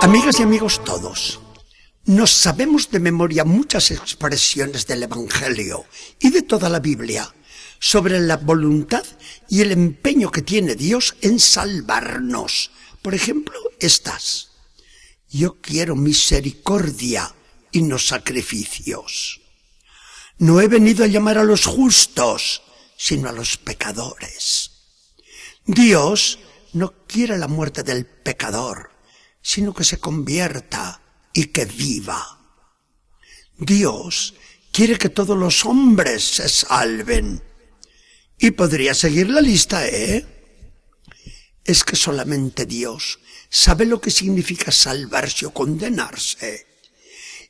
Amigas y amigos todos, nos sabemos de memoria muchas expresiones del Evangelio y de toda la Biblia sobre la voluntad y el empeño que tiene Dios en salvarnos. Por ejemplo, estas. Yo quiero misericordia y no sacrificios. No he venido a llamar a los justos, sino a los pecadores. Dios no quiere la muerte del pecador, sino que se convierta y que viva. Dios quiere que todos los hombres se salven. Y podría seguir la lista, ¿eh? Es que solamente Dios sabe lo que significa salvarse o condenarse.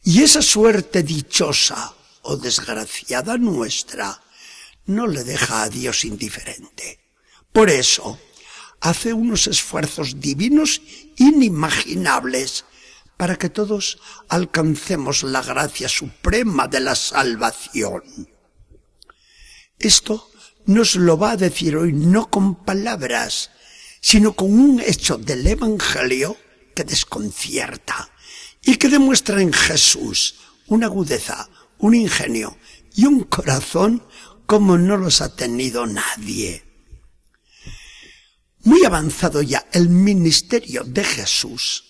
Y esa suerte dichosa o desgraciada nuestra no le deja a Dios indiferente. Por eso, hace unos esfuerzos divinos inimaginables para que todos alcancemos la gracia suprema de la salvación. Esto nos lo va a decir hoy no con palabras, sino con un hecho del Evangelio que desconcierta y que demuestra en Jesús una agudeza, un ingenio y un corazón como no los ha tenido nadie. Muy avanzado ya el ministerio de Jesús,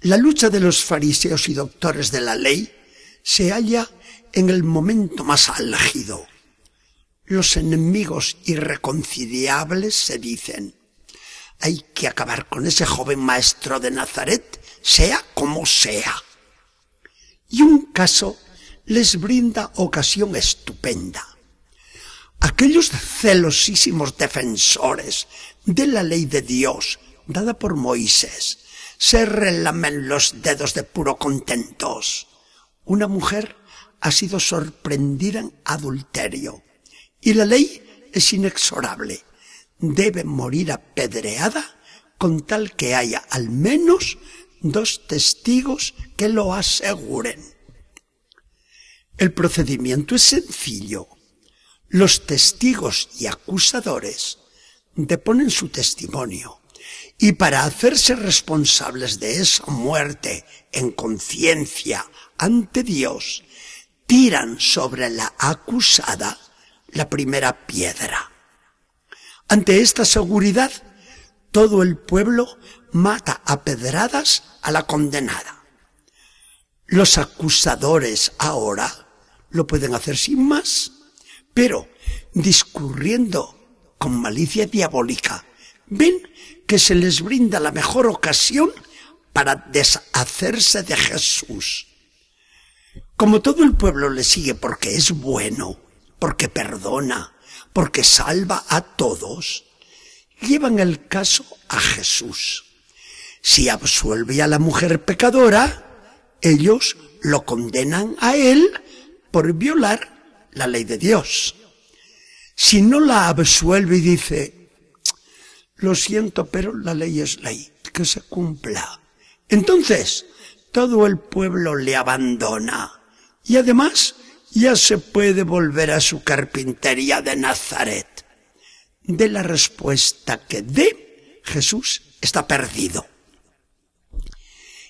la lucha de los fariseos y doctores de la ley se halla en el momento más álgido. Los enemigos irreconciliables se dicen, hay que acabar con ese joven maestro de Nazaret, sea como sea. Y un caso les brinda ocasión estupenda. Aquellos celosísimos defensores de la ley de Dios dada por Moisés se relamen los dedos de puro contentos. Una mujer ha sido sorprendida en adulterio y la ley es inexorable. Debe morir apedreada con tal que haya al menos dos testigos que lo aseguren. El procedimiento es sencillo. Los testigos y acusadores deponen su testimonio y para hacerse responsables de esa muerte en conciencia ante Dios, tiran sobre la acusada la primera piedra. Ante esta seguridad, todo el pueblo mata a pedradas a la condenada. Los acusadores ahora lo pueden hacer sin más, pero discurriendo con malicia diabólica, ven que se les brinda la mejor ocasión para deshacerse de Jesús. Como todo el pueblo le sigue porque es bueno, porque perdona, porque salva a todos, llevan el caso a Jesús. Si absuelve a la mujer pecadora, ellos lo condenan a él por violar la ley de Dios. Si no la absuelve y dice, lo siento, pero la ley es ley, que se cumpla. Entonces, todo el pueblo le abandona. Y además, ya se puede volver a su carpintería de Nazaret. De la respuesta que dé, Jesús está perdido.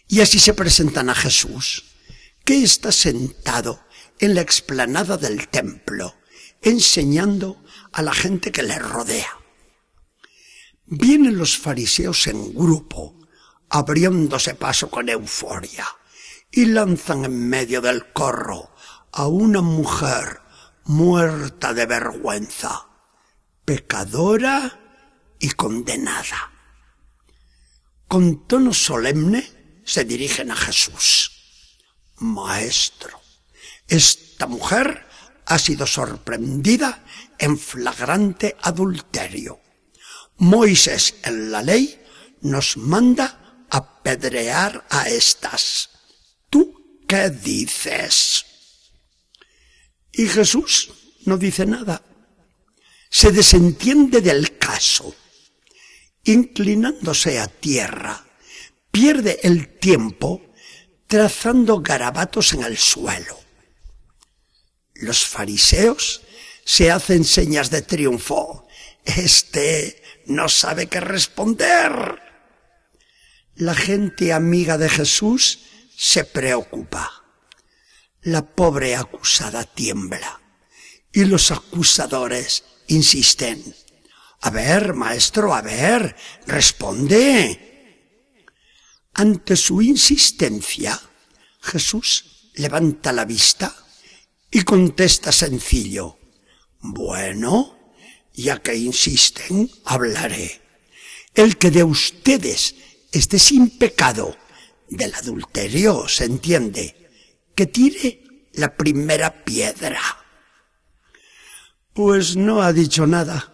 Y así se presentan a Jesús, que está sentado en la explanada del templo, enseñando a la gente que le rodea. Vienen los fariseos en grupo, abriéndose paso con euforia, y lanzan en medio del corro a una mujer muerta de vergüenza, pecadora y condenada. Con tono solemne se dirigen a Jesús. Maestro, esta mujer ha sido sorprendida en flagrante adulterio. Moisés en la ley nos manda apedrear a estas. ¿Tú qué dices? Y Jesús no dice nada. Se desentiende del caso. Inclinándose a tierra, pierde el tiempo trazando garabatos en el suelo. Los fariseos se hacen señas de triunfo. Este no sabe qué responder. La gente amiga de Jesús se preocupa. La pobre acusada tiembla y los acusadores insisten. A ver, maestro, a ver, responde. Ante su insistencia, Jesús levanta la vista y contesta sencillo. Bueno, ya que insisten, hablaré. El que de ustedes esté sin pecado del adulterio, se entiende, que tire la primera piedra. Pues no ha dicho nada.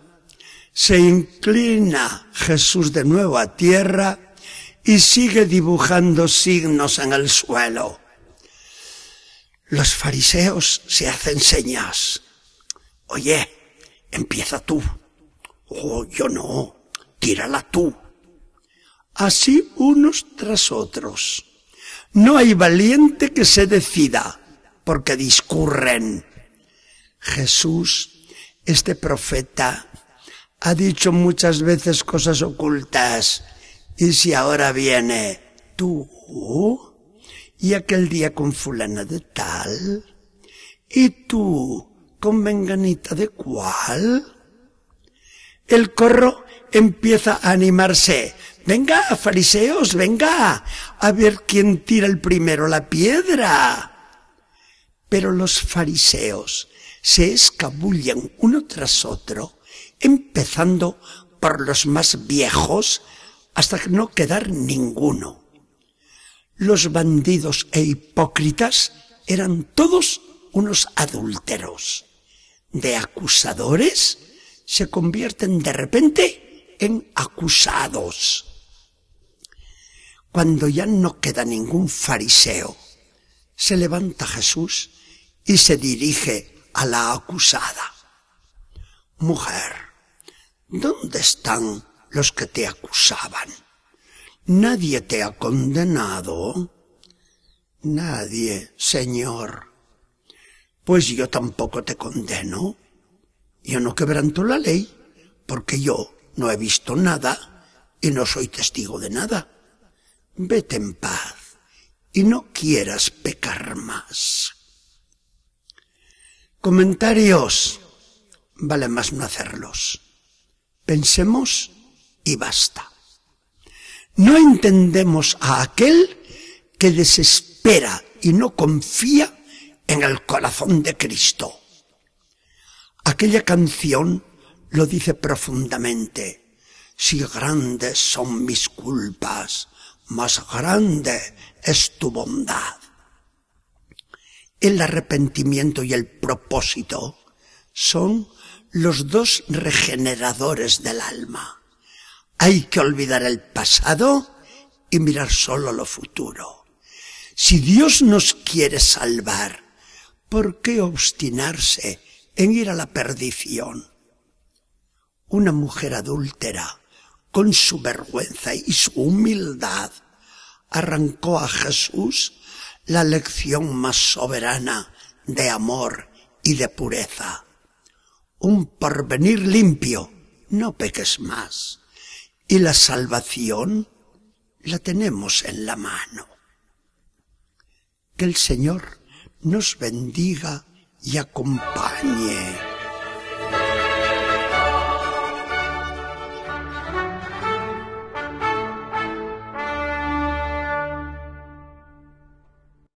Se inclina Jesús de nuevo a tierra y sigue dibujando signos en el suelo. Los fariseos se hacen señas. Oye, empieza tú. Oh, yo no. Tírala tú. Así unos tras otros. No hay valiente que se decida, porque discurren. Jesús, este profeta, ha dicho muchas veces cosas ocultas. Y si ahora viene tú, y aquel día con fulana de tal, y tú con menganita de cuál, el corro empieza a animarse. Venga, fariseos, venga, a ver quién tira el primero la piedra. Pero los fariseos se escabullen uno tras otro, empezando por los más viejos hasta no quedar ninguno. Los bandidos e hipócritas eran todos unos adúlteros. De acusadores se convierten de repente en acusados. Cuando ya no queda ningún fariseo, se levanta Jesús y se dirige a la acusada. Mujer, ¿dónde están los que te acusaban? ¿Nadie te ha condenado? Nadie, Señor. Pues yo tampoco te condeno. Yo no quebranto la ley, porque yo no he visto nada y no soy testigo de nada. Vete en paz y no quieras pecar más. Comentarios. Vale más no hacerlos. Pensemos y basta. No entendemos a aquel que desespera y no confía en el corazón de Cristo. Aquella canción lo dice profundamente. Si grandes son mis culpas, más grande es tu bondad. El arrepentimiento y el propósito son los dos regeneradores del alma. Hay que olvidar el pasado y mirar solo lo futuro. Si Dios nos quiere salvar, ¿por qué obstinarse en ir a la perdición? Una mujer adúltera con su vergüenza y su humildad, arrancó a Jesús la lección más soberana de amor y de pureza. Un porvenir limpio, no peques más. Y la salvación la tenemos en la mano. Que el Señor nos bendiga y acompañe.